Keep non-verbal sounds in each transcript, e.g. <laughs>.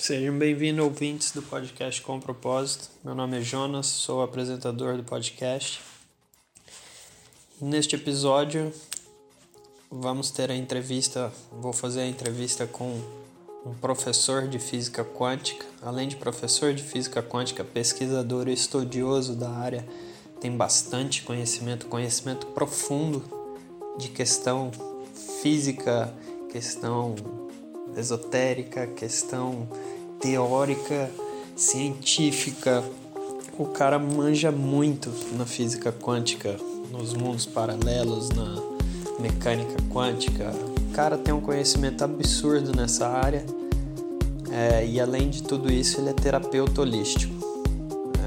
Sejam bem-vindos, ouvintes do podcast Com Propósito. Meu nome é Jonas, sou apresentador do podcast. Neste episódio, vamos ter a entrevista, vou fazer a entrevista com um professor de física quântica. Além de professor de física quântica, pesquisador e estudioso da área, tem bastante conhecimento, conhecimento profundo de questão física, questão esotérica, questão teórica, científica. O cara manja muito na física quântica, nos mundos paralelos, na mecânica quântica. O cara tem um conhecimento absurdo nessa área é, e além de tudo isso, ele é terapeuta holístico.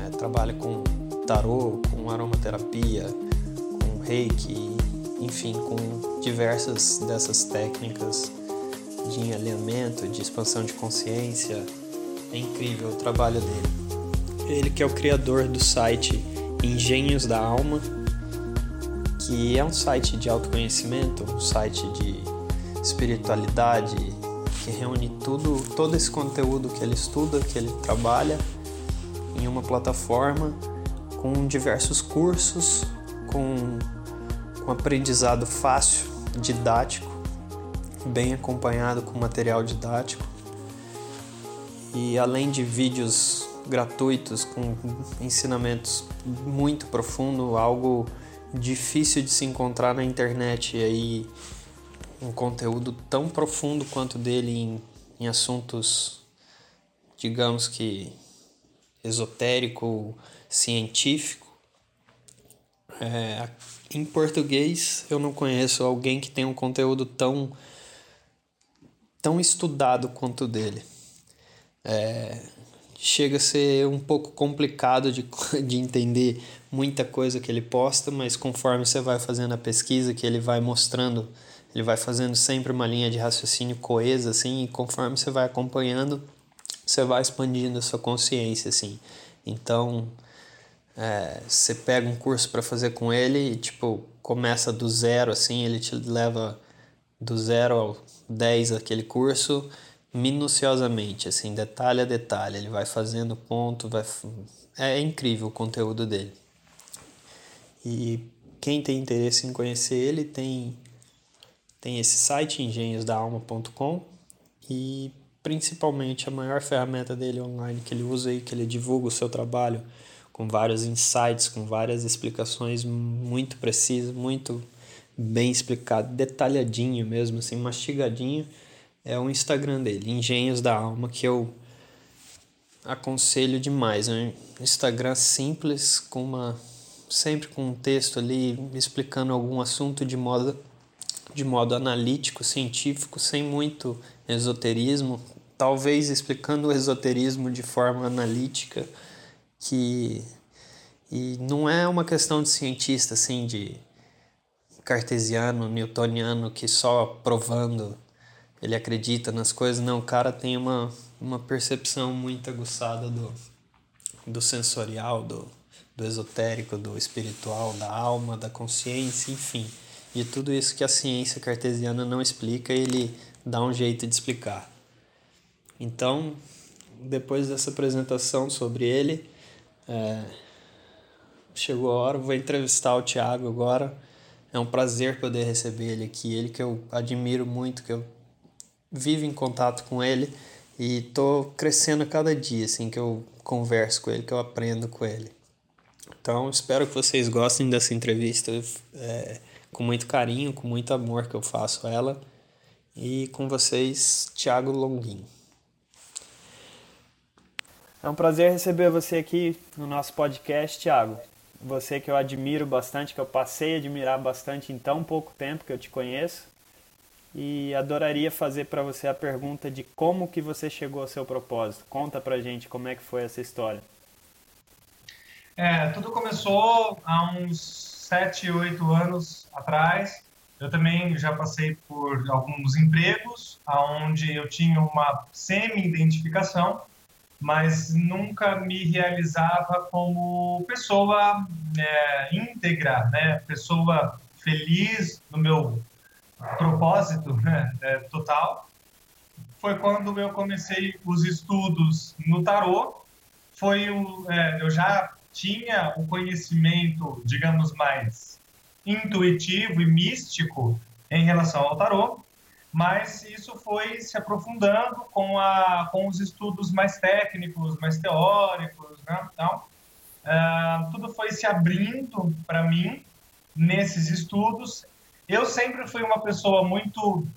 É, trabalha com tarô, com aromaterapia, com reiki, enfim, com diversas dessas técnicas de alinhamento, de expansão de consciência. É incrível o trabalho dele. Ele que é o criador do site Engenhos da Alma, que é um site de autoconhecimento, um site de espiritualidade, que reúne tudo, todo esse conteúdo que ele estuda, que ele trabalha em uma plataforma com diversos cursos, com, com aprendizado fácil, didático bem acompanhado com material didático. E além de vídeos gratuitos com ensinamentos muito profundo, algo difícil de se encontrar na internet e aí um conteúdo tão profundo quanto dele em, em assuntos, digamos que esotérico, científico. É, em português eu não conheço alguém que tenha um conteúdo tão tão estudado quanto dele. É, chega a ser um pouco complicado de, <laughs> de entender muita coisa que ele posta, mas conforme você vai fazendo a pesquisa, que ele vai mostrando, ele vai fazendo sempre uma linha de raciocínio coesa, assim, e conforme você vai acompanhando, você vai expandindo a sua consciência, assim. Então, é, você pega um curso para fazer com ele e, tipo, começa do zero, assim, ele te leva do zero ao 10 aquele curso minuciosamente, assim, detalhe a detalhe. Ele vai fazendo ponto, vai é incrível o conteúdo dele. E quem tem interesse em conhecer ele tem tem esse site engenhosdaalma.com e principalmente a maior ferramenta dele online que ele usa e que ele divulga o seu trabalho com vários insights, com várias explicações muito precisas, muito bem explicado, detalhadinho mesmo, assim, mastigadinho, é o Instagram dele, Engenhos da Alma, que eu aconselho demais. É um Instagram simples, com uma sempre com um texto ali explicando algum assunto de modo de modo analítico, científico, sem muito esoterismo, talvez explicando o esoterismo de forma analítica, que e não é uma questão de cientista assim de cartesiano, newtoniano, que só provando ele acredita nas coisas. Não, o cara tem uma, uma percepção muito aguçada do, do sensorial, do, do esotérico, do espiritual, da alma, da consciência, enfim. De tudo isso que a ciência cartesiana não explica, ele dá um jeito de explicar. Então, depois dessa apresentação sobre ele, é, chegou a hora, vou entrevistar o Tiago agora é um prazer poder receber ele aqui, ele que eu admiro muito, que eu vivo em contato com ele e tô crescendo cada dia, assim, que eu converso com ele, que eu aprendo com ele. Então, espero que vocês gostem dessa entrevista é, com muito carinho, com muito amor que eu faço ela. E com vocês, Thiago Longuinho. É um prazer receber você aqui no nosso podcast, Thiago você que eu admiro bastante, que eu passei a admirar bastante em tão pouco tempo que eu te conheço. E adoraria fazer para você a pergunta de como que você chegou ao seu propósito. Conta pra gente como é que foi essa história. É, tudo começou há uns 7, 8 anos atrás. Eu também já passei por alguns empregos onde eu tinha uma semi-identificação mas nunca me realizava como pessoa é, íntegra, né? pessoa feliz no meu propósito né? é, total. foi quando eu comecei os estudos no tarô. Foi o, é, eu já tinha o conhecimento, digamos, mais intuitivo e místico em relação ao tarô, mas isso foi se aprofundando com, a, com os estudos mais técnicos, mais teóricos, né? Então, uh, tudo foi se abrindo para mim nesses estudos. Eu sempre fui uma pessoa muito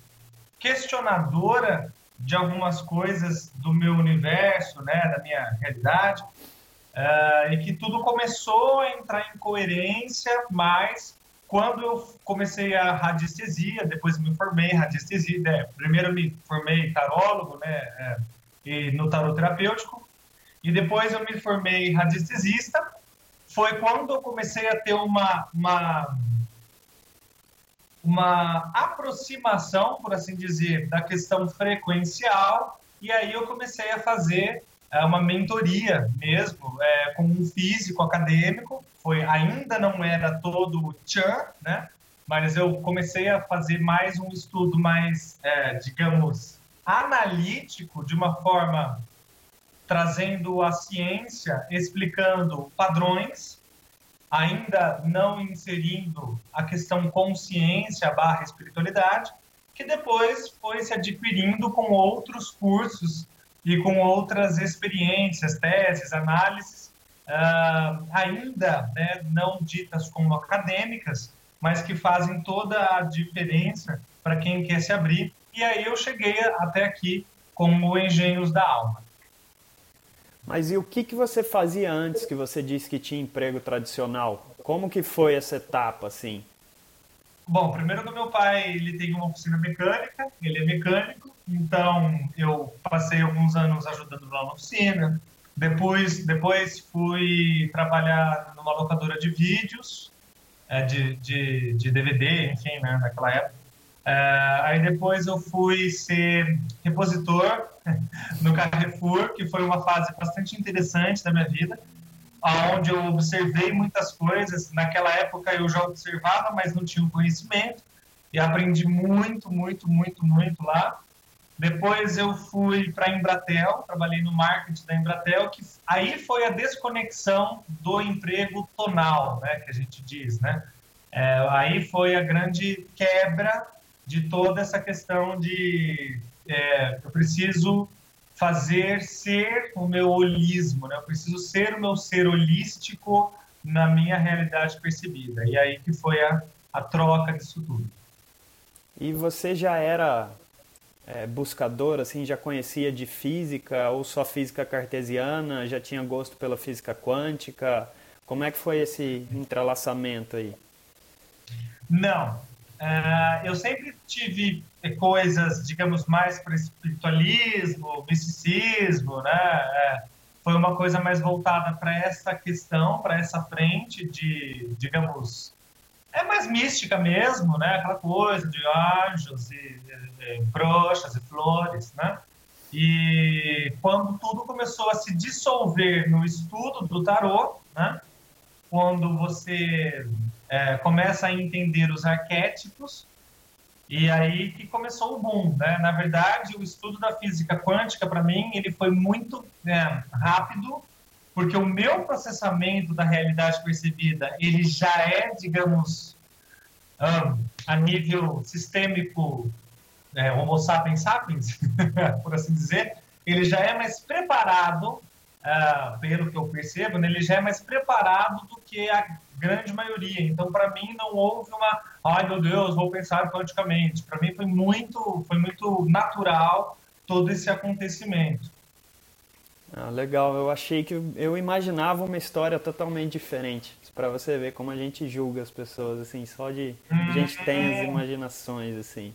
questionadora de algumas coisas do meu universo, né, da minha realidade, uh, e que tudo começou a entrar em coerência, mas quando eu comecei a radiestesia, depois me formei em radiestesia, né? primeiro me formei tarólogo, né, é, e no tarot terapêutico, e depois eu me formei radiestesista, foi quando eu comecei a ter uma, uma, uma aproximação, por assim dizer, da questão frequencial, e aí eu comecei a fazer é, uma mentoria mesmo, é, com um físico acadêmico, foi ainda não era todo o Chan, né? Mas eu comecei a fazer mais um estudo mais, é, digamos, analítico, de uma forma trazendo a ciência, explicando padrões, ainda não inserindo a questão consciência barra espiritualidade, que depois foi se adquirindo com outros cursos e com outras experiências, teses, análises, uh, ainda né, não ditas como acadêmicas, mas que fazem toda a diferença para quem quer se abrir. E aí eu cheguei até aqui com o Engenhos da Alma. Mas e o que, que você fazia antes que você disse que tinha emprego tradicional? Como que foi essa etapa, assim? Bom, primeiro que meu pai, ele tem uma oficina mecânica, ele é mecânico, então eu passei alguns anos ajudando lá na oficina, depois, depois fui trabalhar numa locadora de vídeos, é, de, de, de DVD, enfim, né, naquela época. É, aí depois eu fui ser repositor <laughs> no Carrefour, que foi uma fase bastante interessante da minha vida, onde eu observei muitas coisas. Naquela época eu já observava, mas não tinha o conhecimento, e aprendi muito, muito, muito, muito lá. Depois eu fui para a Embratel, trabalhei no marketing da Embratel, que aí foi a desconexão do emprego tonal, né, que a gente diz, né? É, aí foi a grande quebra de toda essa questão de é, eu preciso fazer ser o meu holismo, né? Eu preciso ser o meu ser holístico na minha realidade percebida. E aí que foi a, a troca disso tudo. E você já era é, buscador, assim, já conhecia de física ou só física cartesiana, já tinha gosto pela física quântica? Como é que foi esse entrelaçamento aí? Não, eu sempre tive coisas, digamos, mais para espiritualismo, misticismo, né? É, foi uma coisa mais voltada para essa questão, para essa frente de, digamos, é mais mística mesmo, né? Aquela coisa de anjos e, e, e brochas e flores, né? E quando tudo começou a se dissolver no estudo do tarô, né? Quando você é, começa a entender os arquétipos, e aí que começou o boom, né? Na verdade, o estudo da física quântica, para mim, ele foi muito né, rápido, porque o meu processamento da realidade percebida ele já é, digamos, um, a nível sistêmico é, Homo sapiens sapiens, <laughs> por assim dizer, ele já é mais preparado, uh, pelo que eu percebo, né, ele já é mais preparado do que a grande maioria. Então, para mim, não houve uma, ai meu Deus, vou pensar quanticamente. Para mim, foi muito, foi muito natural todo esse acontecimento. Ah, legal, eu achei que eu imaginava uma história totalmente diferente. Para você ver como a gente julga as pessoas, assim, só de a gente tem as imaginações, assim.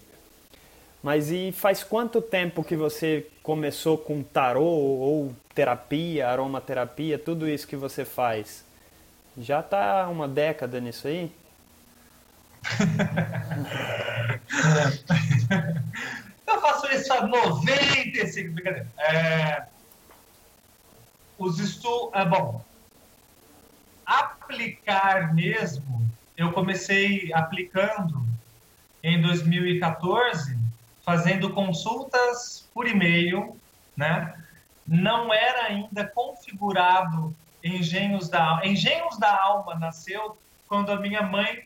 Mas e faz quanto tempo que você começou com tarô ou terapia, aromaterapia, tudo isso que você faz? Já tá uma década nisso aí? <laughs> eu faço isso há 95, brincadeira. É, os estudos. É, bom, aplicar mesmo, eu comecei aplicando em 2014, fazendo consultas por e-mail, né? Não era ainda configurado Engenhos da Alma. Engenhos da Alma nasceu quando a minha mãe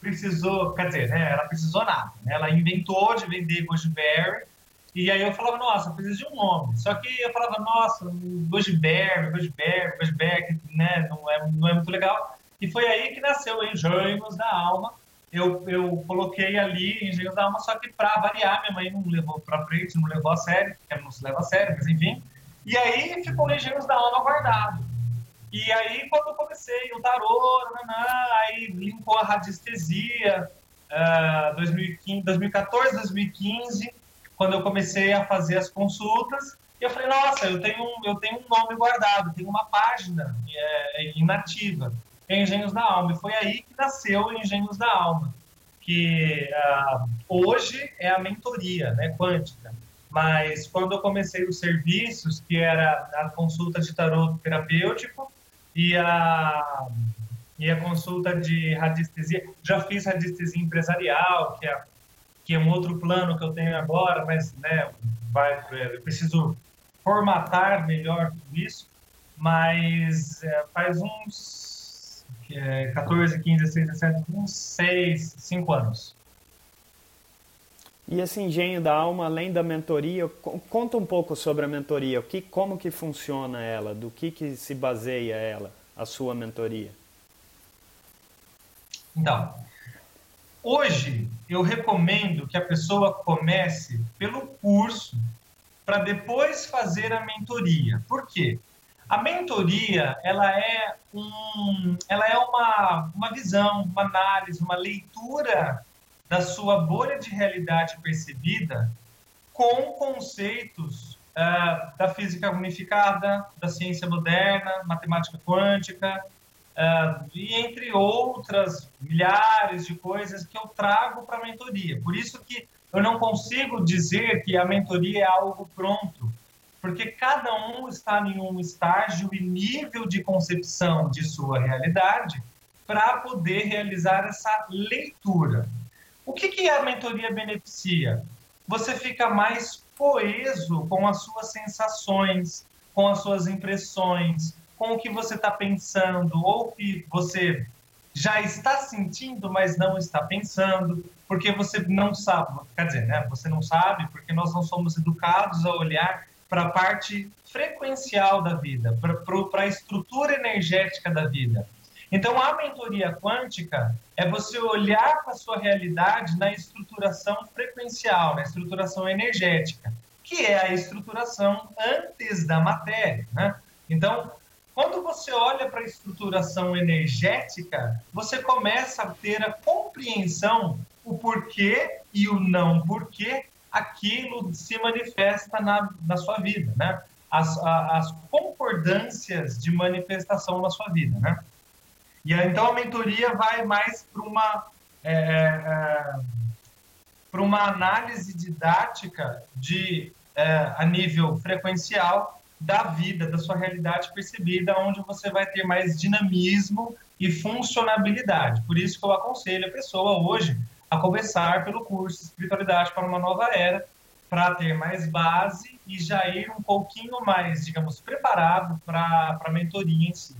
precisou, quer dizer, né, ela precisou nada. Né? Ela inventou de vender Goodberry e aí eu falava, nossa, eu preciso de um nome. Só que eu falava, nossa, Goodberry, Goodberry, Goodberry, né, não é, não é muito legal. E foi aí que nasceu Engenhos da Alma. Eu, eu coloquei ali Engenhos da Alma, só que para variar, minha mãe não levou para frente, não levou a sério, porque não se leva a sério, mas enfim. E aí ficou Engenhos da Alma guardado. E aí, quando eu comecei o tarô, aí linkou a radiestesia, uh, 2015, 2014, 2015, quando eu comecei a fazer as consultas, eu falei, nossa, eu tenho, eu tenho um nome guardado, tenho uma página é, é, inativa, é Engenhos da Alma. E foi aí que nasceu Engenhos da Alma, que uh, hoje é a mentoria né, quântica. Mas quando eu comecei os serviços, que era a consulta de tarô terapêutico, e a, e a consulta de radiestesia. Já fiz radiestesia empresarial, que é, que é um outro plano que eu tenho agora, mas né, vai, é, eu preciso formatar melhor tudo isso. Mas é, faz uns é, 14, 15, 16, 17, uns 6, 5 anos. E esse engenho da alma, além da mentoria, conta um pouco sobre a mentoria. O que, como que funciona ela? Do que, que se baseia ela, a sua mentoria? Então, hoje eu recomendo que a pessoa comece pelo curso para depois fazer a mentoria. Por quê? A mentoria ela é um, ela é uma, uma visão, uma análise, uma leitura da sua bolha de realidade percebida com conceitos uh, da física unificada, da ciência moderna, matemática quântica, uh, e entre outras milhares de coisas que eu trago para a mentoria. Por isso que eu não consigo dizer que a mentoria é algo pronto, porque cada um está em um estágio e nível de concepção de sua realidade para poder realizar essa leitura. O que, que a mentoria beneficia? Você fica mais coeso com as suas sensações, com as suas impressões, com o que você está pensando ou que você já está sentindo, mas não está pensando, porque você não sabe, quer dizer, né, você não sabe porque nós não somos educados a olhar para a parte frequencial da vida, para a estrutura energética da vida. Então, a mentoria quântica é você olhar para a sua realidade na estruturação frequencial, na estruturação energética, que é a estruturação antes da matéria. Né? Então, quando você olha para a estruturação energética, você começa a ter a compreensão o porquê e o não porquê aquilo se manifesta na, na sua vida, né? As, a, as concordâncias de manifestação na sua vida, né? E então a mentoria vai mais para uma é, é, para uma análise didática de é, a nível frequencial da vida, da sua realidade percebida, onde você vai ter mais dinamismo e funcionabilidade. Por isso que eu aconselho a pessoa hoje a começar pelo curso Espiritualidade para uma Nova Era, para ter mais base e já ir um pouquinho mais, digamos, preparado para a mentoria em si.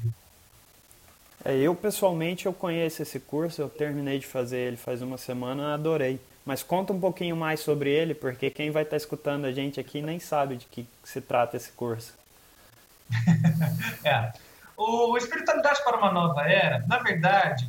É, eu pessoalmente eu conheço esse curso, eu terminei de fazer ele faz uma semana, adorei. Mas conta um pouquinho mais sobre ele, porque quem vai estar tá escutando a gente aqui nem sabe de que se trata esse curso. <laughs> é. O Espiritualidade para uma Nova Era, na verdade,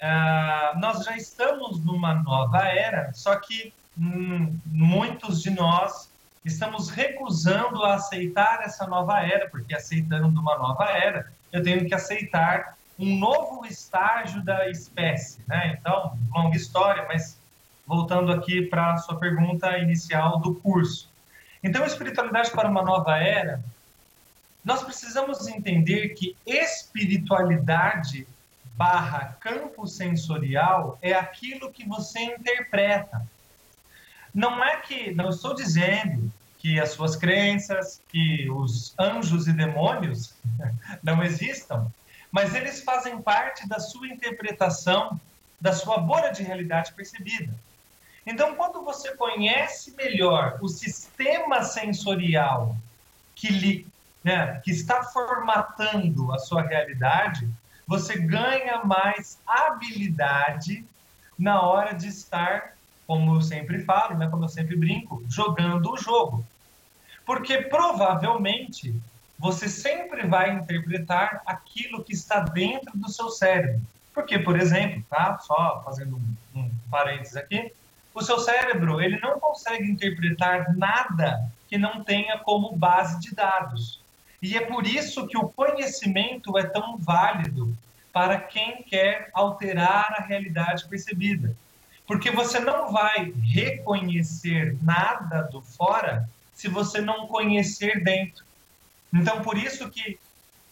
uh, nós já estamos numa nova era, só que hum, muitos de nós estamos recusando a aceitar essa nova era, porque aceitando uma nova era, eu tenho que aceitar um novo estágio da espécie, né? Então, longa história, mas voltando aqui para a sua pergunta inicial do curso. Então, espiritualidade para uma nova era, nós precisamos entender que espiritualidade barra campo sensorial é aquilo que você interpreta. Não é que, não estou dizendo que as suas crenças, que os anjos e demônios <laughs> não existam, mas eles fazem parte da sua interpretação, da sua bolha de realidade percebida. Então, quando você conhece melhor o sistema sensorial que, lhe, né, que está formatando a sua realidade, você ganha mais habilidade na hora de estar, como eu sempre falo, né, como eu sempre brinco, jogando o jogo. Porque provavelmente você sempre vai interpretar aquilo que está dentro do seu cérebro. Porque, por exemplo, tá? Só fazendo um, um parênteses aqui, o seu cérebro ele não consegue interpretar nada que não tenha como base de dados. E é por isso que o conhecimento é tão válido para quem quer alterar a realidade percebida. Porque você não vai reconhecer nada do fora se você não conhecer dentro. Então, por isso que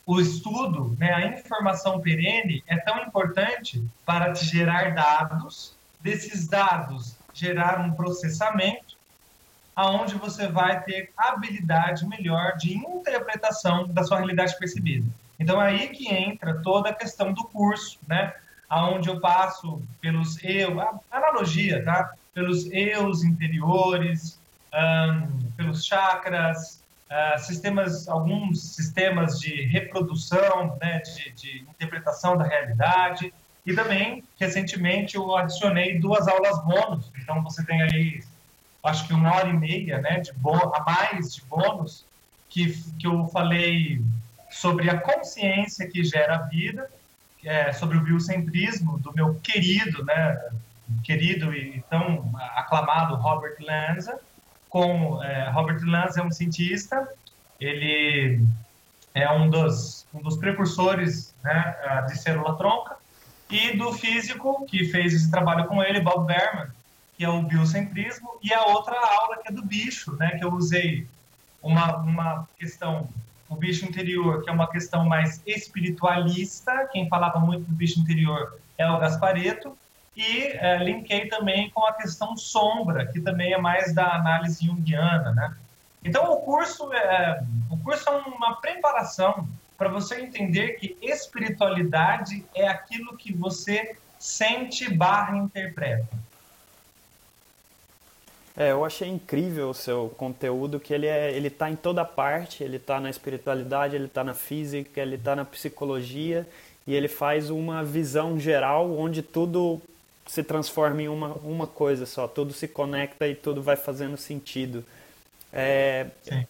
o estudo, né, a informação perene é tão importante para te gerar dados, desses dados gerar um processamento, aonde você vai ter habilidade melhor de interpretação da sua realidade percebida. Então é aí que entra toda a questão do curso, né? Aonde eu passo pelos eu, analogia, tá? Pelos eus interiores, um, pelos chakras, uh, sistemas, alguns sistemas de reprodução, né? De, de interpretação da realidade, e também, recentemente, eu adicionei duas aulas bônus. Então, você tem aí, acho que uma hora e meia, né, de a mais de bônus, que, que eu falei sobre a consciência que gera a vida, é, sobre o biocentrismo do meu querido, né, querido e tão aclamado Robert Lanza. Com, é, Robert Lanza é um cientista, ele é um dos, um dos precursores né, de célula tronca, e do físico que fez esse trabalho com ele, Bob Berman, que é o biocentrismo, e a outra aula que é do bicho, né, que eu usei uma, uma questão, o bicho interior, que é uma questão mais espiritualista, quem falava muito do bicho interior é o Gaspareto, e é, linkei também com a questão sombra, que também é mais da análise junguiana, né? Então o curso é, o curso é uma preparação para você entender que espiritualidade é aquilo que você sente barra interpreta. É, eu achei incrível o seu conteúdo, que ele é, ele tá em toda parte, ele está na espiritualidade, ele está na física, ele está na psicologia, e ele faz uma visão geral onde tudo se transforma em uma, uma coisa só, tudo se conecta e tudo vai fazendo sentido. É,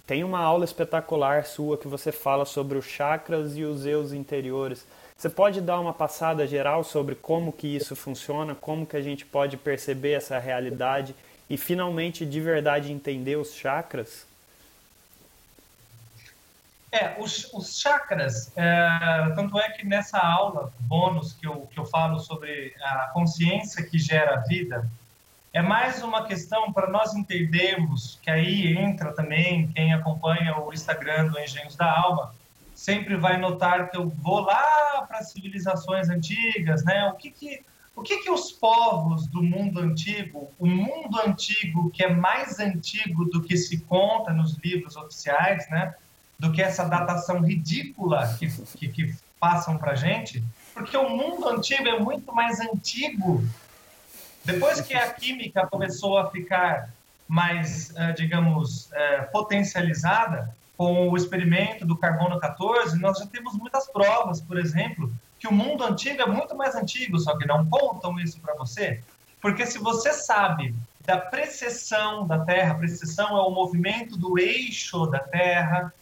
tem uma aula espetacular sua que você fala sobre os chakras e os eus interiores. Você pode dar uma passada geral sobre como que isso funciona, como que a gente pode perceber essa realidade e finalmente de verdade entender os chakras? É, os, os chakras, é, tanto é que nessa aula bônus que eu, que eu falo sobre a consciência que gera a vida, é mais uma questão para nós entendermos que aí entra também quem acompanha o Instagram do Engenhos da Alma, sempre vai notar que eu vou lá para civilizações antigas, né? O que que o que que os povos do mundo antigo, o mundo antigo que é mais antigo do que se conta nos livros oficiais, né? Do que essa datação ridícula que, que, que passam para gente, porque o mundo antigo é muito mais antigo depois que a química começou a ficar mais, eh, digamos, eh, potencializada com o experimento do carbono 14, nós já temos muitas provas, por exemplo, que o mundo antigo é muito mais antigo, só que não contam isso para você. Porque se você sabe da precessão da Terra, precessão é o movimento do eixo da Terra,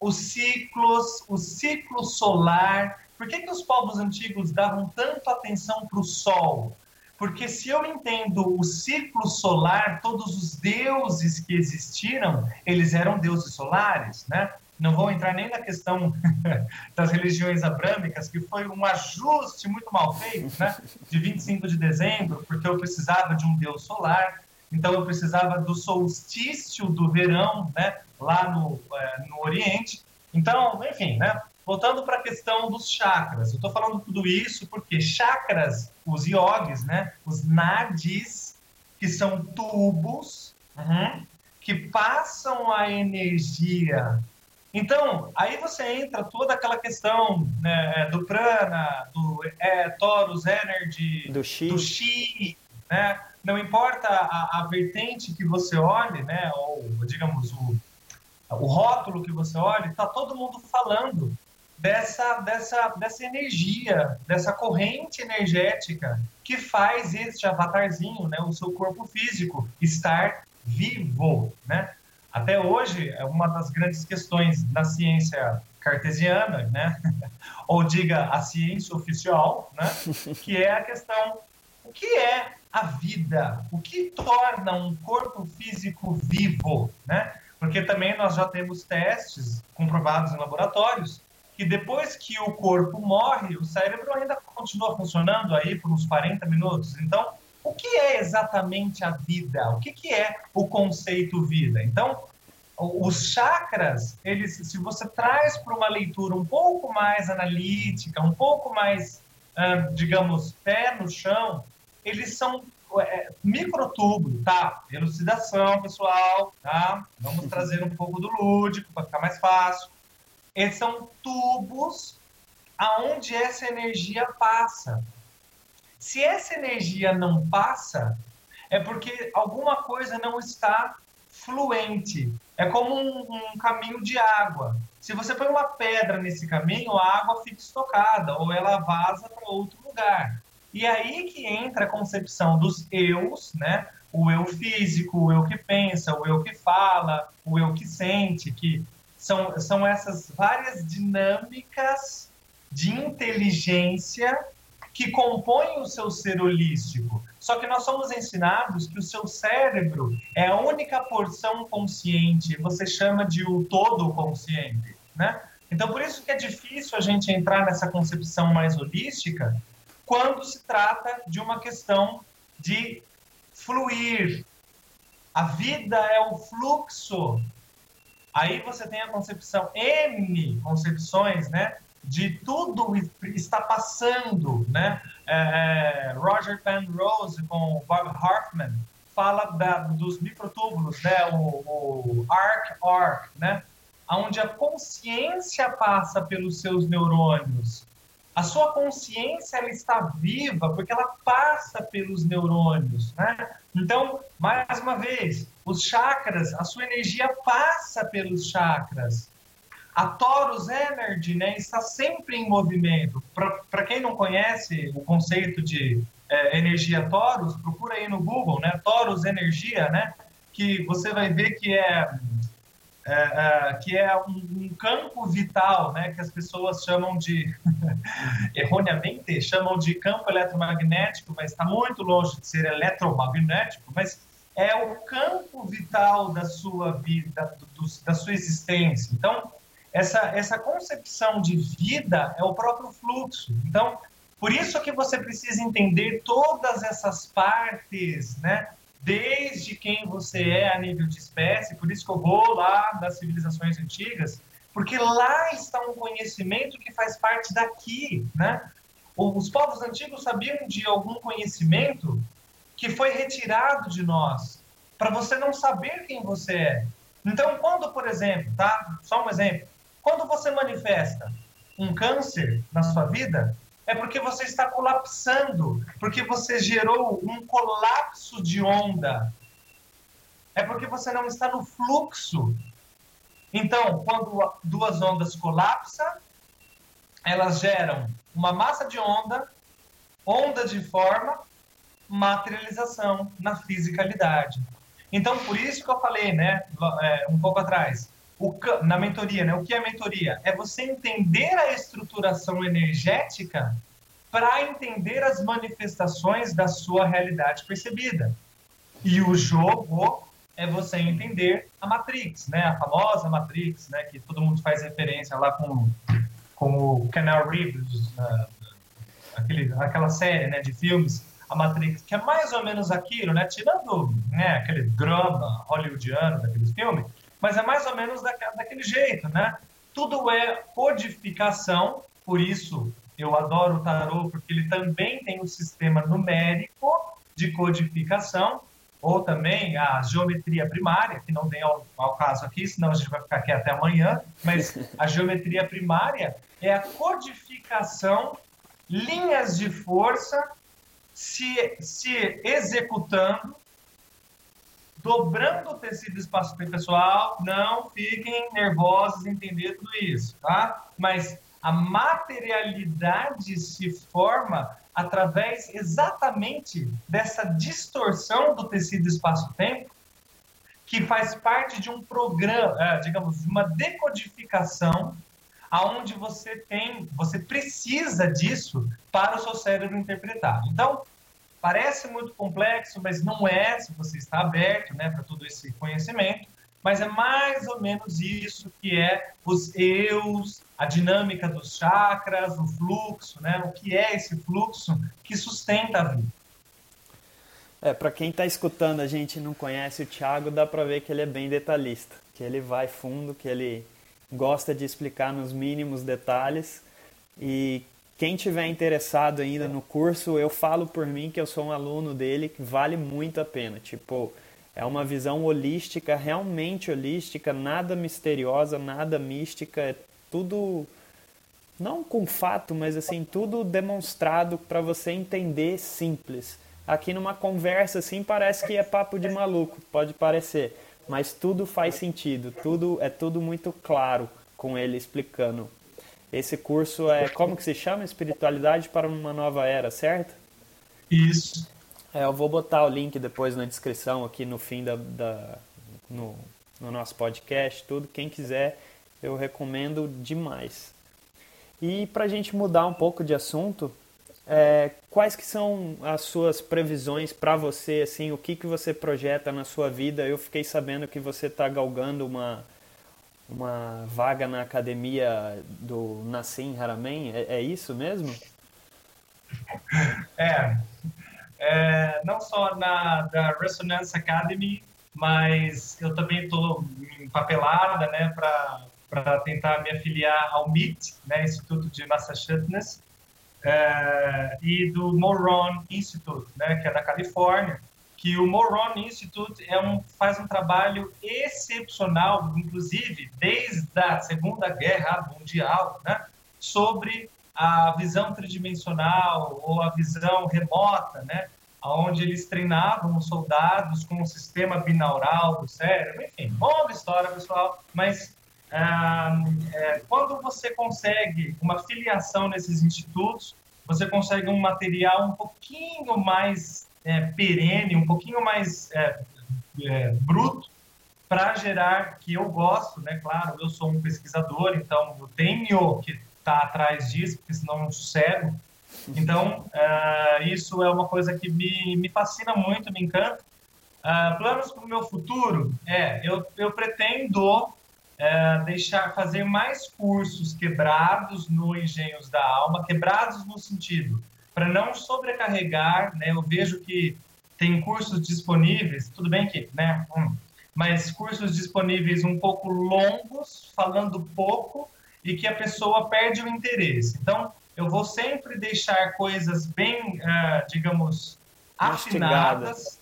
os ciclos, o ciclo solar. Por que, que os povos antigos davam tanta atenção para o Sol? Porque se eu entendo o ciclo solar, todos os deuses que existiram, eles eram deuses solares, né? Não vou entrar nem na questão <laughs> das religiões abrâmicas, que foi um ajuste muito mal feito, né? De 25 de dezembro, porque eu precisava de um deus solar, então eu precisava do solstício do verão, né? Lá no, é, no Oriente. Então, enfim, né? Voltando para a questão dos chakras, eu estou falando tudo isso porque chakras, os yogis, né, os nadis, que são tubos uhum, que passam a energia. Então, aí você entra toda aquela questão né, do prana, do é, Taurus Energy, do chi. do chi, né? Não importa a, a vertente que você olhe, né? Ou, digamos, o, o rótulo que você olhe, está todo mundo falando dessa, dessa, dessa energia, dessa corrente energética que faz este avatarzinho, né, o seu corpo físico, estar vivo. Né? Até hoje, é uma das grandes questões na ciência cartesiana, né? <laughs> ou diga a ciência oficial, né? que é a questão: o que é a vida? O que torna um corpo físico vivo? Né? Porque também nós já temos testes comprovados em laboratórios que depois que o corpo morre, o cérebro ainda continua funcionando aí por uns 40 minutos. Então, o que é exatamente a vida? O que, que é o conceito vida? Então, os chakras, eles, se você traz para uma leitura um pouco mais analítica, um pouco mais, digamos, pé no chão, eles são é, microtúbulo, tá? Elucidação, pessoal, tá? Vamos trazer um pouco do lúdico para ficar mais fácil. Eles são tubos aonde essa energia passa. Se essa energia não passa, é porque alguma coisa não está fluente. É como um, um, caminho de água. Se você põe uma pedra nesse caminho, a água fica estocada ou ela vaza para outro lugar. E aí que entra a concepção dos eus, né? O eu físico, o eu que pensa, o eu que fala, o eu que sente, que são, são essas várias dinâmicas de inteligência que compõem o seu ser holístico. Só que nós somos ensinados que o seu cérebro é a única porção consciente, você chama de o todo consciente, né? Então, por isso que é difícil a gente entrar nessa concepção mais holística quando se trata de uma questão de fluir. A vida é o fluxo Aí você tem a concepção, N concepções, né? De tudo está passando, né? É, é Roger Penrose com Bob Hartman fala da, dos microtúbulos, né? O, o arc-arc, né? Onde a consciência passa pelos seus neurônios. A sua consciência ela está viva porque ela passa pelos neurônios, né? Então, mais uma vez, os chakras, a sua energia passa pelos chakras. A Taurus Energy né, está sempre em movimento. Para quem não conhece o conceito de é, energia Taurus, procura aí no Google, né? Taurus Energia, né? Que você vai ver que é, é, é que é um, um, campo vital, né? Que as pessoas chamam de, <laughs> erroneamente, chamam de campo eletromagnético, mas está muito longe de ser eletromagnético, mas é o campo vital da sua vida, do, da sua existência. Então, essa, essa concepção de vida é o próprio fluxo. Então, por isso que você precisa entender todas essas partes, né? Desde quem você é a nível de espécie, por isso que eu vou lá das civilizações antigas, porque lá está um conhecimento que faz parte daqui, né? Os povos antigos sabiam de algum conhecimento que foi retirado de nós, para você não saber quem você é. Então, quando, por exemplo, tá? Só um exemplo. Quando você manifesta um câncer na sua vida, é porque você está colapsando, porque você gerou um colapso de onda. É porque você não está no fluxo. Então, quando duas ondas colapsam, elas geram uma massa de onda, onda de forma materialização na fisicalidade. Então, por isso que eu falei, né, é, um pouco atrás, o, na mentoria, né, o que é mentoria? É você entender a estruturação energética para entender as manifestações da sua realidade percebida. E o jogo é você entender a Matrix, né, a famosa Matrix, né, que todo mundo faz referência lá com, com o Canal Reeves, uh, aquele, aquela série né, de filmes a Matrix, que é mais ou menos aquilo, né? Tirando né, aquele drama hollywoodiano daqueles filmes, mas é mais ou menos da, daquele jeito, né? Tudo é codificação, por isso eu adoro o tarô, porque ele também tem um sistema numérico de codificação, ou também a geometria primária, que não vem ao, ao caso aqui, senão a gente vai ficar aqui até amanhã, mas a <laughs> geometria primária é a codificação, linhas de força se, se executando, dobrando o tecido espaço pessoal. Não fiquem nervosos em entender tudo isso, tá? Mas a materialidade se forma através exatamente dessa distorção do tecido espaço-tempo que faz parte de um programa, é, digamos, de uma decodificação aonde você tem, você precisa disso para o seu cérebro interpretar. Então, parece muito complexo, mas não é, se você está aberto, né, para todo esse conhecimento, mas é mais ou menos isso que é os eus, a dinâmica dos chakras, o fluxo, né, o que é esse fluxo que sustenta a vida. É, para quem está escutando a gente não conhece o Thiago, dá para ver que ele é bem detalhista, que ele vai fundo, que ele gosta de explicar nos mínimos detalhes. E quem tiver interessado ainda no curso, eu falo por mim que eu sou um aluno dele que vale muito a pena. Tipo, é uma visão holística, realmente holística, nada misteriosa, nada mística, é tudo não com fato, mas assim, tudo demonstrado para você entender simples aqui numa conversa assim parece que é papo de maluco, pode parecer, mas tudo faz sentido, tudo é tudo muito claro com ele explicando. Esse curso é como que se chama? Espiritualidade para uma nova era, certo? Isso. É, eu vou botar o link depois na descrição aqui no fim da, da no, no nosso podcast, tudo. Quem quiser, eu recomendo demais. E para a gente mudar um pouco de assunto, é, quais que são as suas previsões para você, assim, o que, que você projeta na sua vida? Eu fiquei sabendo que você está galgando uma, uma vaga na academia do Nassim Haramein, é, é isso mesmo? É, é, não só na da Resonance Academy, mas eu também estou empapelada, né, para tentar me afiliar ao MIT, né, Instituto de Massachusetts, é, e do Moron Institute, né, que é da Califórnia, que o Moron Institute é um, faz um trabalho excepcional, inclusive desde a Segunda Guerra Mundial, né, sobre a visão tridimensional ou a visão remota, né, onde eles treinavam os soldados com um sistema binaural do cérebro, enfim, longa história, pessoal, mas ah, é, quando você consegue uma filiação nesses institutos, você consegue um material um pouquinho mais é, perene, um pouquinho mais é, é bruto, para gerar, que eu gosto, né? Claro, eu sou um pesquisador, então eu tenho que estar tá atrás disso, porque senão eu sossego. Então, uh, isso é uma coisa que me, me fascina muito, me encanta. Uh, planos para o meu futuro? É, eu, eu pretendo é, deixar fazer mais cursos quebrados no Engenhos da Alma, quebrados no sentido para não sobrecarregar, né? Eu vejo que tem cursos disponíveis, tudo bem que, né? Hum, mas cursos disponíveis um pouco longos, falando pouco e que a pessoa perde o interesse. Então, eu vou sempre deixar coisas bem, uh, digamos, afinadas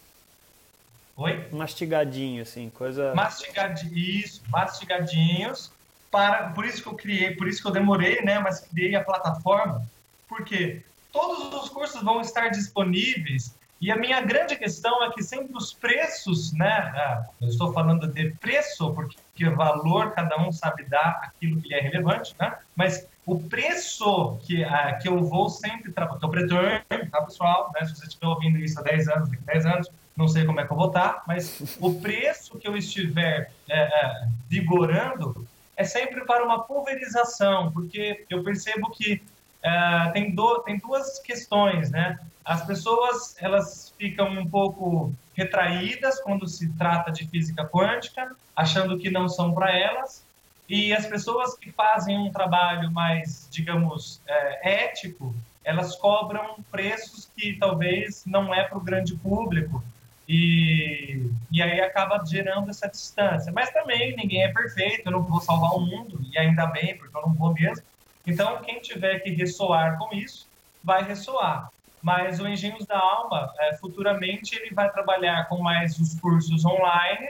Oi? Mastigadinho, assim, coisa. Mastigadinho, isso, mastigadinhos. Para, por isso que eu criei, por isso que eu demorei, né? Mas criei a plataforma, porque todos os cursos vão estar disponíveis e a minha grande questão é que sempre os preços, né? Ah, eu estou falando de preço, porque valor cada um sabe dar aquilo que é relevante, né? Mas o preço que, ah, que eu vou sempre trabalhar, estou pretendo, tá, pessoal? Né? Se você estiver ouvindo isso há 10 anos, daqui 10 anos, não sei como é que eu vou estar, mas o preço que eu estiver é, vigorando é sempre para uma pulverização, porque eu percebo que é, tem, do, tem duas questões, né? As pessoas elas ficam um pouco retraídas quando se trata de física quântica, achando que não são para elas, e as pessoas que fazem um trabalho mais, digamos, é, ético, elas cobram preços que talvez não é para o grande público, e, e aí acaba gerando essa distância. Mas também ninguém é perfeito, eu não vou salvar o mundo, e ainda bem, porque eu não vou mesmo. Então, quem tiver que ressoar com isso, vai ressoar. Mas o Engenhos da Alma, é, futuramente, ele vai trabalhar com mais os cursos online,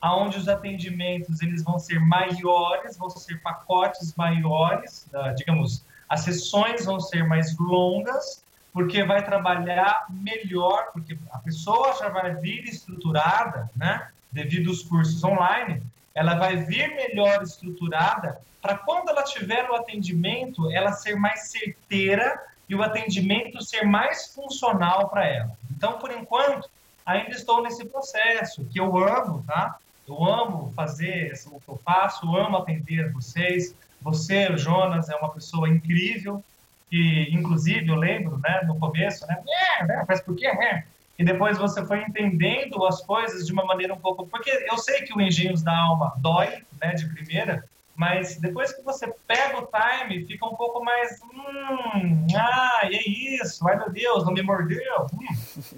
aonde os atendimentos eles vão ser maiores, vão ser pacotes maiores, digamos, as sessões vão ser mais longas, porque vai trabalhar melhor, porque a pessoa já vai vir estruturada, né? Devido aos cursos online, ela vai vir melhor estruturada para quando ela tiver o atendimento, ela ser mais certeira e o atendimento ser mais funcional para ela. Então, por enquanto, ainda estou nesse processo que eu amo, tá? Eu amo fazer o que eu faço, amo atender vocês. Você, Jonas, é uma pessoa incrível, que inclusive eu lembro, né, no começo, né, é, né mas por quê? É. E depois você foi entendendo as coisas de uma maneira um pouco, porque eu sei que o Engenhos da Alma dói, né, de primeira, mas depois que você pega o time, fica um pouco mais, hum, ah, e é isso, ai meu Deus, não me mordeu. Hum.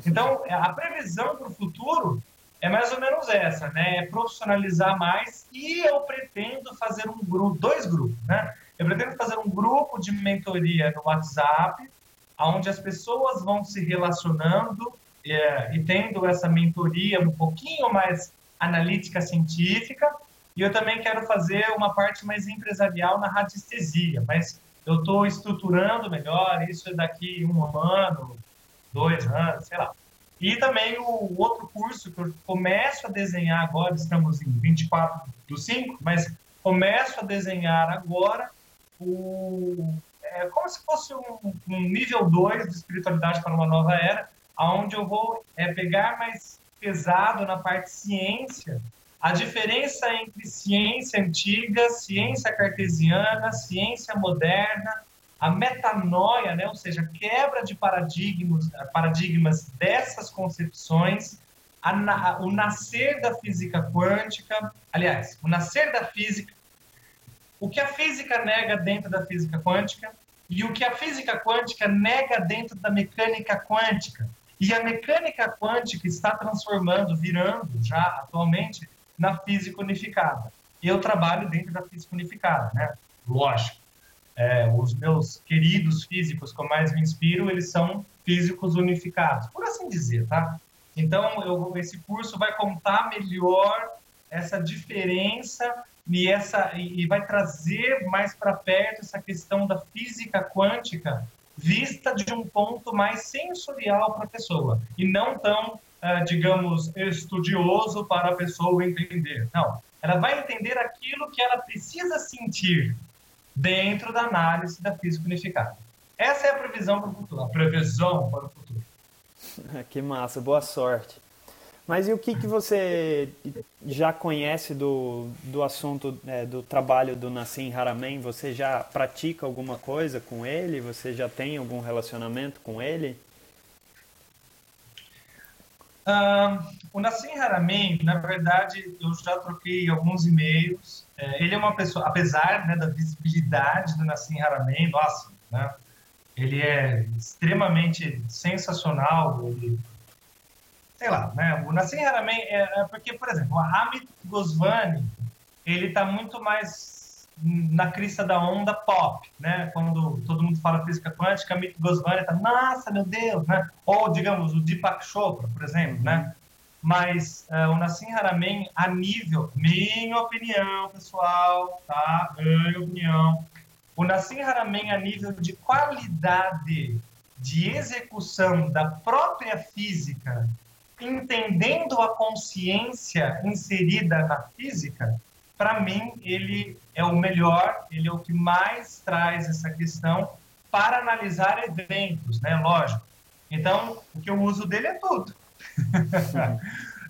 Então, a previsão para o futuro é mais ou menos essa, né? É profissionalizar mais e eu pretendo fazer um grupo, dois grupos, né? Eu pretendo fazer um grupo de mentoria no WhatsApp, onde as pessoas vão se relacionando é, e tendo essa mentoria um pouquinho mais analítica científica. E eu também quero fazer uma parte mais empresarial na radiestesia, mas eu estou estruturando melhor isso daqui um ano, dois anos, sei lá. E também o outro curso que eu começo a desenhar agora, estamos em 24 do 5, mas começo a desenhar agora o, é como se fosse um, um nível 2 de espiritualidade para uma nova era, onde eu vou é, pegar mais pesado na parte ciência, a diferença entre ciência antiga, ciência cartesiana, ciência moderna, a metanoia, né, ou seja, quebra de paradigmas, paradigmas dessas concepções, a, o nascer da física quântica, aliás, o nascer da física o que a física nega dentro da física quântica e o que a física quântica nega dentro da mecânica quântica. E a mecânica quântica está transformando, virando já atualmente na física unificada. Eu trabalho dentro da física unificada, né? Lógico. É, os meus queridos físicos que eu mais me inspiro, eles são físicos unificados, por assim dizer, tá? Então, eu, esse curso vai contar melhor essa diferença e, essa, e vai trazer mais para perto essa questão da física quântica vista de um ponto mais sensorial para a pessoa e não tão, uh, digamos, estudioso para a pessoa entender. Não, ela vai entender aquilo que ela precisa sentir dentro da análise da física unificada. Essa é a previsão para o futuro, a previsão para o futuro. <laughs> que massa, boa sorte. Mas e o que, que você já conhece do, do assunto é, do trabalho do Nassim Haramein? Você já pratica alguma coisa com ele? Você já tem algum relacionamento com ele? O Nassim Haramein, na verdade, eu já troquei alguns e-mails. É, ele é uma pessoa, apesar né, da visibilidade do Nassim Haramein, nossa, né, ele é extremamente sensacional. Ele sei lá, né? O Nassim Haramein é, é porque, por exemplo, o Hamid Goswami, ele está muito mais na crista da onda pop, né? Quando todo mundo fala física quântica, Hamid Goswami está, nossa, meu Deus, né? Ou, digamos, o Deepak Chopra, por exemplo, né? Mas uh, o Nassim Haramein, a nível, minha opinião, pessoal, tá? Minha opinião. O Nassim Haramein, a nível de qualidade de execução da própria física entendendo a consciência inserida na física, para mim ele é o melhor, ele é o que mais traz essa questão para analisar eventos, né? Lógico. Então, o que eu uso dele é tudo. <laughs>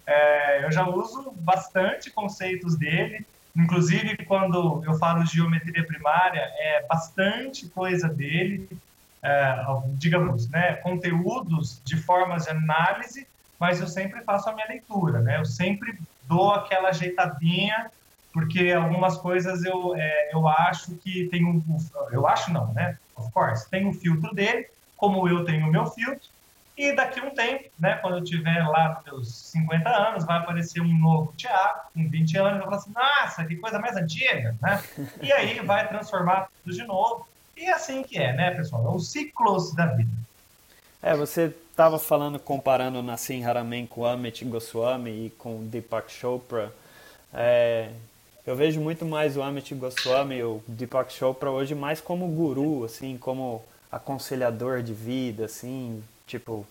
é, eu já uso bastante conceitos dele, inclusive quando eu falo geometria primária, é bastante coisa dele, é, digamos, né, conteúdos de formas de análise mas eu sempre faço a minha leitura, né? Eu sempre dou aquela ajeitadinha, porque algumas coisas eu, é, eu acho que tem um... Eu acho não, né? Of course, tem um filtro dele, como eu tenho o meu filtro, e daqui a um tempo, né, quando eu tiver lá nos meus 50 anos, vai aparecer um novo Tiago, com 20 anos, eu falar assim, nossa, que coisa mais antiga, né? E aí vai transformar tudo de novo. E é assim que é, né, pessoal? É os ciclos da vida. É, você estava falando, comparando Nassim Haramein com Amit Goswami e com Deepak Chopra. É, eu vejo muito mais o Amit Goswami, o Deepak Chopra hoje mais como guru, assim, como aconselhador de vida, assim, tipo,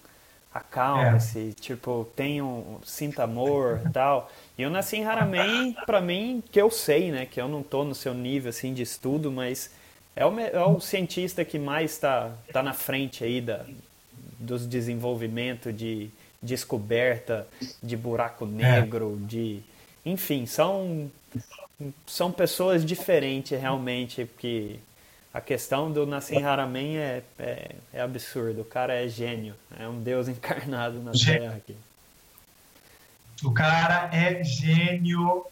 acalme-se, é. tipo, tenha um, sinta amor e <laughs> tal. E o Nassim Haramein, para mim, que eu sei, né, que eu não tô no seu nível, assim, de estudo, mas é o, é o cientista que mais está tá na frente aí da, dos desenvolvimento de descoberta de buraco negro, é. de enfim, são são pessoas diferentes realmente que a questão do Nassim Haramein é, é, é, absurdo. O cara é gênio, é um deus <laughs> encarnado na Terra aqui. O cara é gênio.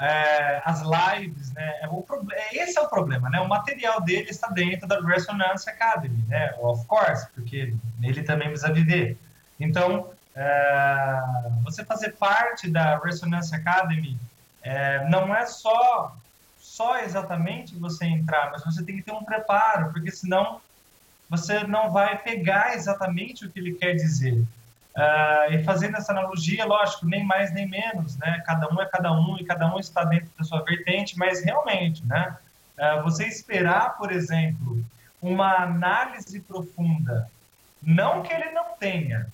É, as lives, né? É o, esse é o problema, né? O material dele está dentro da Resonance Academy, né? Of course, porque ele também precisa viver. Então, é, você fazer parte da Resonance Academy é, não é só só exatamente você entrar, mas você tem que ter um preparo, porque senão você não vai pegar exatamente o que ele quer dizer. Uh, e fazendo essa analogia, lógico, nem mais nem menos, né? Cada um é cada um e cada um está dentro da sua vertente, mas realmente, né? Uh, você esperar, por exemplo, uma análise profunda, não que ele não tenha,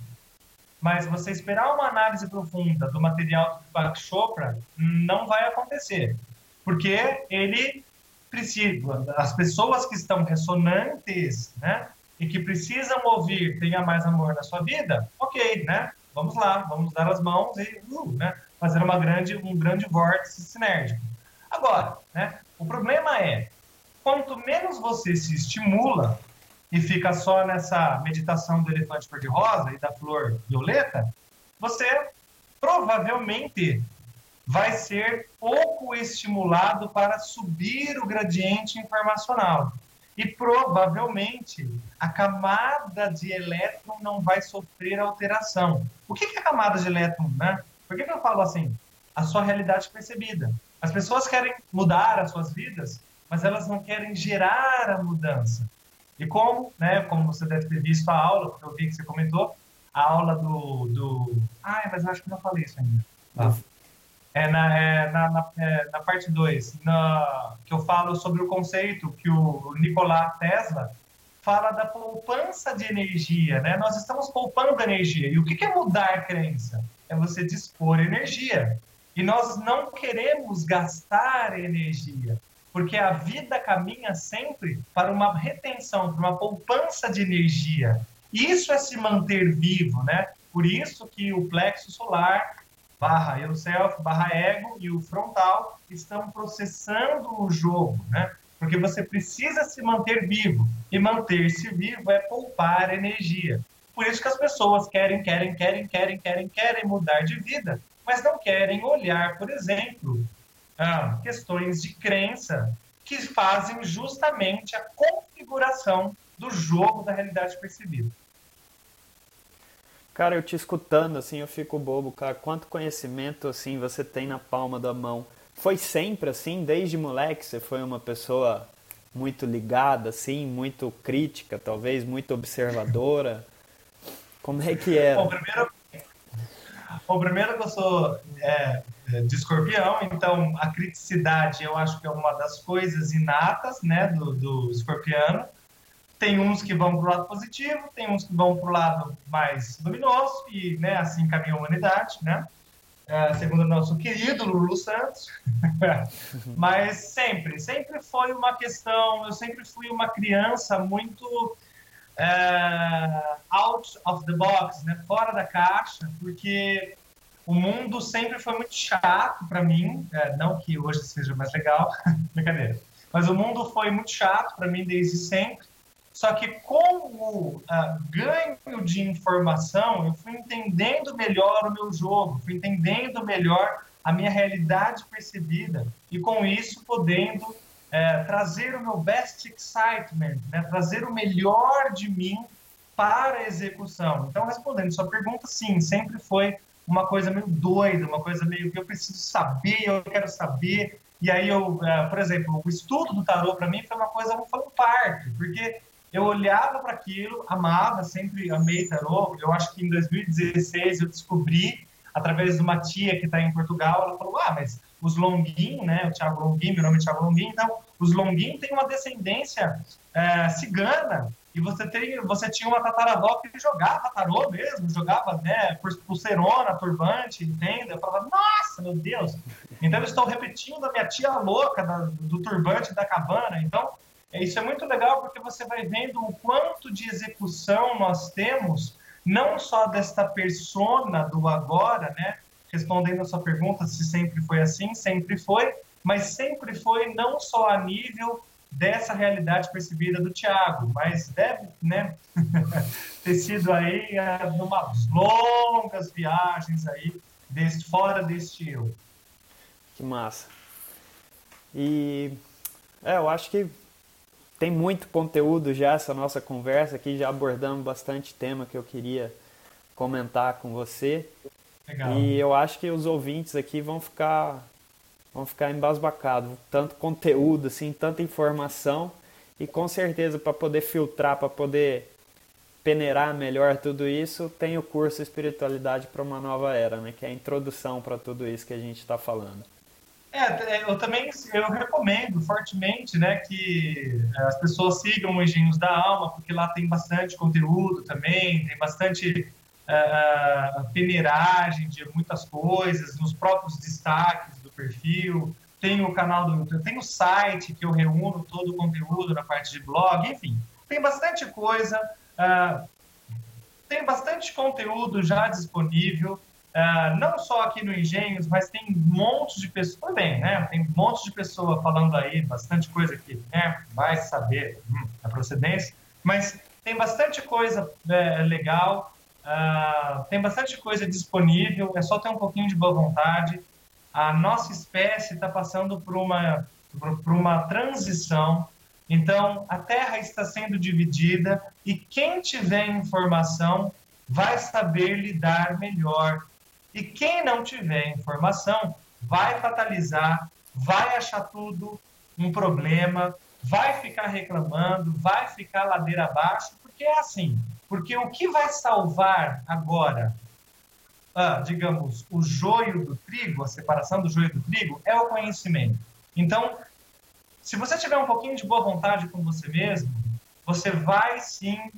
mas você esperar uma análise profunda do material do Deepak Chopra não vai acontecer, porque ele precisa, as pessoas que estão ressonantes, né, e que precisam ouvir tenha mais amor na sua vida, ok, né, vamos lá, vamos dar as mãos e uh, né, fazer uma grande, um grande vórtice sinérgico. Agora, né, o problema é, quanto menos você se estimula e fica só nessa meditação do elefante cor-de-rosa e da flor violeta, você provavelmente vai ser pouco estimulado para subir o gradiente informacional. E provavelmente a camada de elétron não vai sofrer alteração. O que é camada de elétron? Né? Por que, que eu falo assim? A sua realidade percebida. As pessoas querem mudar as suas vidas, mas elas não querem gerar a mudança. E como, né, como você deve ter visto a aula, porque eu vi que você comentou, a aula do. do... Ai, mas eu acho que não falei isso ainda. Tá. É na, é, na, na, é, na parte 2, que eu falo sobre o conceito que o Nikola Tesla fala da poupança de energia, né? Nós estamos poupando energia. E o que é mudar a crença? É você dispor energia. E nós não queremos gastar energia porque a vida caminha sempre para uma retenção, para uma poupança de energia. Isso é se manter vivo, né? Por isso que o plexo solar, barra eu self, barra ego e o frontal estão processando o jogo, né? Porque você precisa se manter vivo. E manter-se vivo é poupar energia. Por isso que as pessoas querem, querem, querem, querem, querem, querem mudar de vida, mas não querem olhar, por exemplo, ah, questões de crença que fazem justamente a configuração do jogo da realidade percebida. Cara, eu te escutando assim, eu fico bobo, cara. Quanto conhecimento assim você tem na palma da mão? Foi sempre assim, desde moleque você foi uma pessoa muito ligada assim, muito crítica, talvez muito observadora. Como é que era? Bom, primeiro, bom, primeiro que eu sou é, é, de escorpião, então a criticidade eu acho que é uma das coisas inatas né, do, do escorpiano. Tem uns que vão para o lado positivo, tem uns que vão para o lado mais luminoso, e né, assim caminha a humanidade, né? É, segundo o nosso querido Lulu Santos. <laughs> Mas sempre, sempre foi uma questão, eu sempre fui uma criança muito é, out of the box, né? fora da caixa, porque o mundo sempre foi muito chato para mim, é, não que hoje seja mais legal, <laughs> brincadeira, mas o mundo foi muito chato para mim desde sempre. Só que com o uh, ganho de informação, eu fui entendendo melhor o meu jogo, fui entendendo melhor a minha realidade percebida e com isso podendo é, trazer o meu best excitement, né? trazer o melhor de mim para a execução. Então, respondendo sua pergunta, sim, sempre foi uma coisa meio doida, uma coisa meio que eu preciso saber, eu quero saber. E aí eu, uh, por exemplo, o estudo do tarô para mim foi uma coisa, foi um parto, porque eu olhava para aquilo, amava, sempre amei tarô. Eu acho que em 2016 eu descobri através de uma tia que está em Portugal, ela falou: "Ah, mas os Longuin, né, o Thiago Longuin, meu nome é Thiago Longuin, então os Longuin têm uma descendência uh, cigana e você, tem, você tinha uma tataravó que jogava tarô mesmo, jogava né, pulseirona, turbante, entende? Eu falava, nossa, meu Deus! Então eu estou repetindo a minha tia louca da, do turbante da cabana. Então, isso é muito legal porque você vai vendo o quanto de execução nós temos, não só desta persona do agora, né? Respondendo a sua pergunta se sempre foi assim, sempre foi, mas sempre foi não só a nível dessa realidade percebida do Tiago, mas deve né, <laughs> ter sido aí é, umas longas viagens aí desse, fora deste eu. Que massa. E é, eu acho que tem muito conteúdo já essa nossa conversa aqui, já abordamos bastante tema que eu queria comentar com você. Legal. E eu acho que os ouvintes aqui vão ficar vão ficar embasbacados. Tanto conteúdo, assim, tanta informação. E com certeza, para poder filtrar, para poder peneirar melhor tudo isso, tem o curso Espiritualidade para uma Nova Era, né? que é a introdução para tudo isso que a gente está falando. É, eu também eu recomendo fortemente né, que é, as pessoas sigam o Engenhos da Alma, porque lá tem bastante conteúdo também, tem bastante uh, peneiragem de muitas coisas, nos próprios destaques perfil, tem o canal do YouTube, tem o site que eu reúno todo o conteúdo na parte de blog, enfim, tem bastante coisa, uh, tem bastante conteúdo já disponível, uh, não só aqui no Engenhos, mas tem montes de pessoas, também, né? Tem montes de pessoas falando aí, bastante coisa que né, vai saber hum, a procedência, mas tem bastante coisa é, legal, uh, tem bastante coisa disponível, é só ter um pouquinho de boa vontade a nossa espécie está passando por uma, por uma transição. Então, a Terra está sendo dividida e quem tiver informação vai saber lidar melhor. E quem não tiver informação vai fatalizar, vai achar tudo um problema, vai ficar reclamando, vai ficar ladeira abaixo, porque é assim. Porque o que vai salvar agora ah, digamos, o joio do trigo, a separação do joio do trigo, é o conhecimento. Então, se você tiver um pouquinho de boa vontade com você mesmo, você vai sim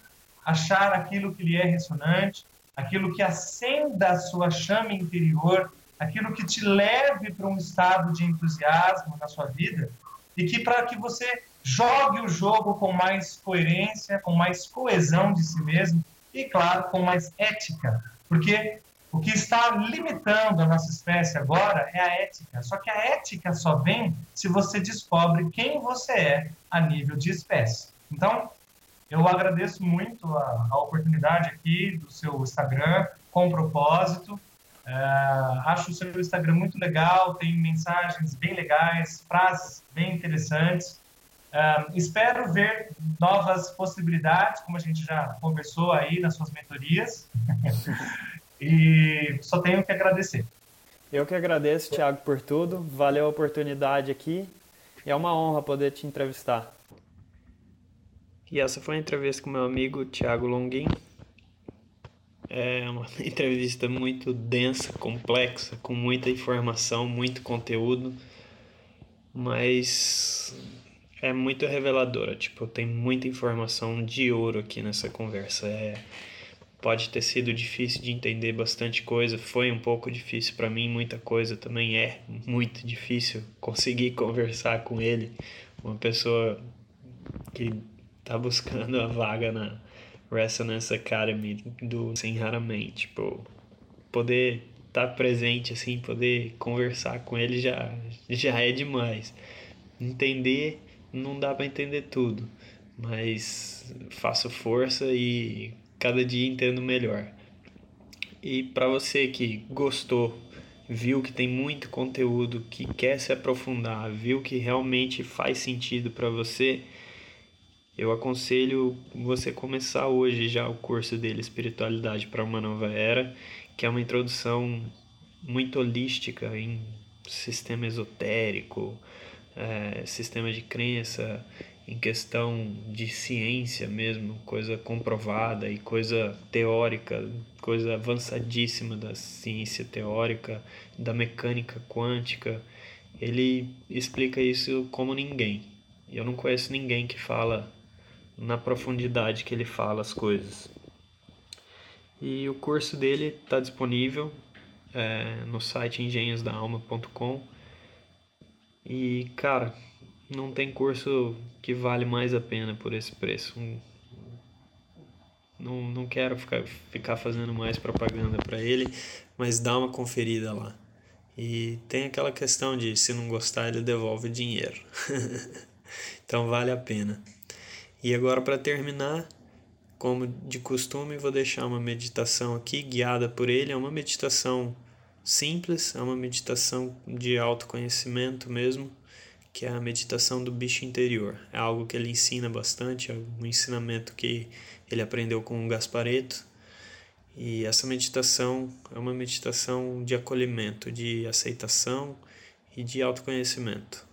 achar aquilo que lhe é ressonante, aquilo que acenda a sua chama interior, aquilo que te leve para um estado de entusiasmo na sua vida e que para que você jogue o jogo com mais coerência, com mais coesão de si mesmo e, claro, com mais ética, porque o que está limitando a nossa espécie agora é a ética. Só que a ética só vem se você descobre quem você é a nível de espécie. Então, eu agradeço muito a, a oportunidade aqui do seu Instagram, com propósito. É, acho o seu Instagram muito legal, tem mensagens bem legais, frases bem interessantes. É, espero ver novas possibilidades, como a gente já conversou aí nas suas mentorias. <laughs> E só tenho que agradecer. Eu que agradeço, Thiago, por tudo. Valeu a oportunidade aqui. É uma honra poder te entrevistar. E essa foi a entrevista com meu amigo Thiago Longuin. É uma <laughs> entrevista muito densa, complexa, com muita informação, muito conteúdo, mas é muito reveladora. Tipo, tem muita informação de ouro aqui nessa conversa. É pode ter sido difícil de entender bastante coisa, foi um pouco difícil para mim, muita coisa também é muito difícil conseguir <laughs> conversar com ele, uma pessoa que tá buscando a vaga na Resonance Academy do Sem Raramente, tipo, poder estar tá presente assim, poder conversar com ele já já é demais. Entender não dá para entender tudo, mas faço força e cada dia entendo melhor. E para você que gostou, viu que tem muito conteúdo, que quer se aprofundar, viu que realmente faz sentido para você, eu aconselho você começar hoje já o curso dele Espiritualidade para uma Nova Era, que é uma introdução muito holística em sistema esotérico, é, sistema de crença, em questão de ciência mesmo, coisa comprovada e coisa teórica, coisa avançadíssima da ciência teórica, da mecânica quântica, ele explica isso como ninguém. Eu não conheço ninguém que fala na profundidade que ele fala as coisas. E o curso dele está disponível é, no site engenhosdaalma.com. E cara, não tem curso que vale mais a pena por esse preço. Não, não quero ficar, ficar fazendo mais propaganda para ele, mas dá uma conferida lá. E tem aquela questão de se não gostar, ele devolve dinheiro. <laughs> então vale a pena. E agora para terminar, como de costume, vou deixar uma meditação aqui guiada por ele. É uma meditação simples, é uma meditação de autoconhecimento mesmo, que é a meditação do bicho interior. É algo que ele ensina bastante, é um ensinamento que ele aprendeu com o Gaspareto. E essa meditação é uma meditação de acolhimento, de aceitação e de autoconhecimento.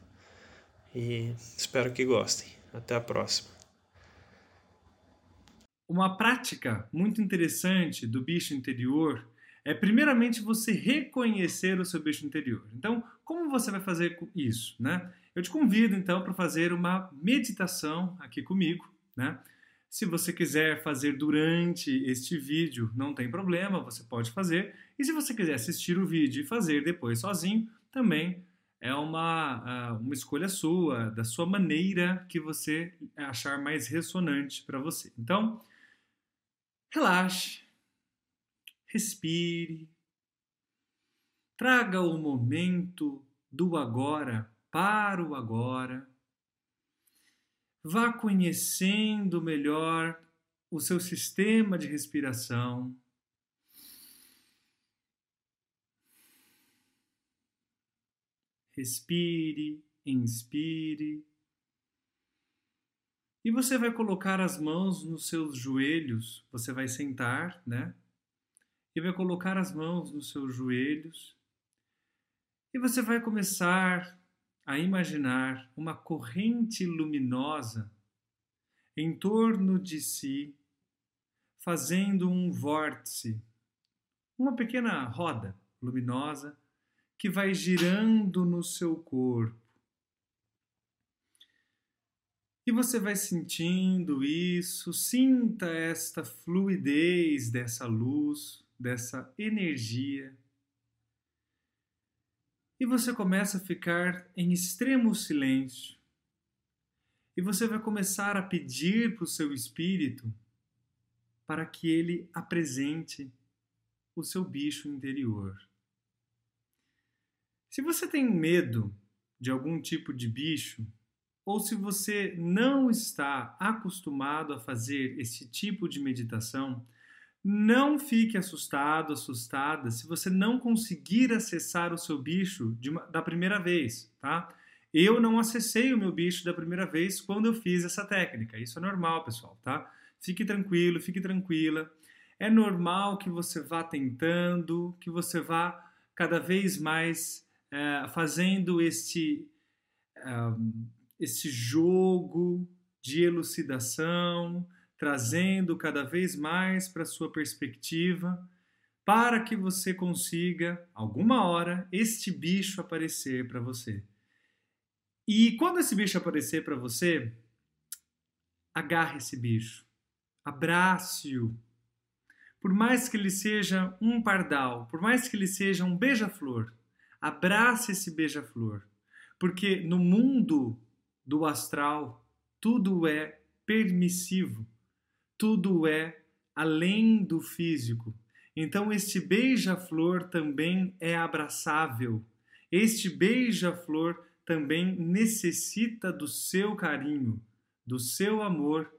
E espero que gostem. Até a próxima. Uma prática muito interessante do bicho interior é, primeiramente, você reconhecer o seu bicho interior. Então, como você vai fazer isso? Né? Eu te convido, então, para fazer uma meditação aqui comigo. Né? Se você quiser fazer durante este vídeo, não tem problema, você pode fazer. E se você quiser assistir o vídeo e fazer depois sozinho, também é uma, ah, uma escolha sua, da sua maneira que você achar mais ressonante para você. Então, Relaxe, respire, traga o momento do agora para o agora. Vá conhecendo melhor o seu sistema de respiração. Respire, inspire. E você vai colocar as mãos nos seus joelhos, você vai sentar, né? E vai colocar as mãos nos seus joelhos. E você vai começar a imaginar uma corrente luminosa em torno de si, fazendo um vórtice, uma pequena roda luminosa que vai girando no seu corpo. E você vai sentindo isso, sinta esta fluidez dessa luz, dessa energia. E você começa a ficar em extremo silêncio. E você vai começar a pedir para o seu espírito para que ele apresente o seu bicho interior. Se você tem medo de algum tipo de bicho, ou se você não está acostumado a fazer esse tipo de meditação, não fique assustado, assustada se você não conseguir acessar o seu bicho uma, da primeira vez, tá? Eu não acessei o meu bicho da primeira vez quando eu fiz essa técnica. Isso é normal, pessoal, tá? Fique tranquilo, fique tranquila. É normal que você vá tentando, que você vá cada vez mais é, fazendo este. Um, esse jogo de elucidação, trazendo cada vez mais para sua perspectiva, para que você consiga, alguma hora, este bicho aparecer para você. E quando esse bicho aparecer para você, agarre esse bicho, abrace-o. Por mais que ele seja um pardal, por mais que ele seja um beija-flor, abrace esse beija-flor. Porque no mundo do astral, tudo é permissivo, tudo é além do físico. Então, este beija-flor também é abraçável. Este beija-flor também necessita do seu carinho, do seu amor,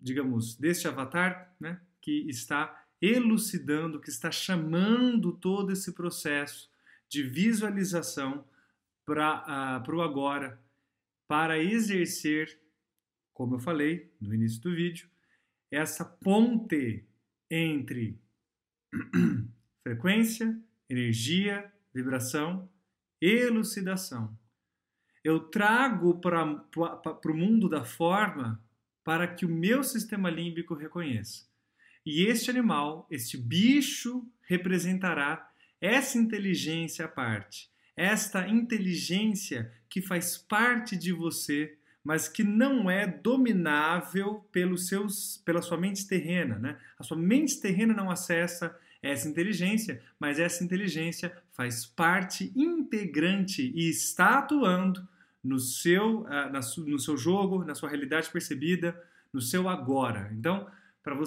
digamos, deste avatar, né, que está elucidando, que está chamando todo esse processo de visualização para uh, o agora, para exercer, como eu falei no início do vídeo, essa ponte entre <clears throat> frequência, energia, vibração elucidação. Eu trago para o mundo da forma para que o meu sistema límbico reconheça. E este animal, este bicho, representará essa inteligência à parte, esta inteligência que faz parte de você, mas que não é dominável pelos seus, pela sua mente terrena. Né? A sua mente terrena não acessa essa inteligência, mas essa inteligência faz parte integrante e está atuando no seu, na, no seu jogo, na sua realidade percebida, no seu agora. Então, para você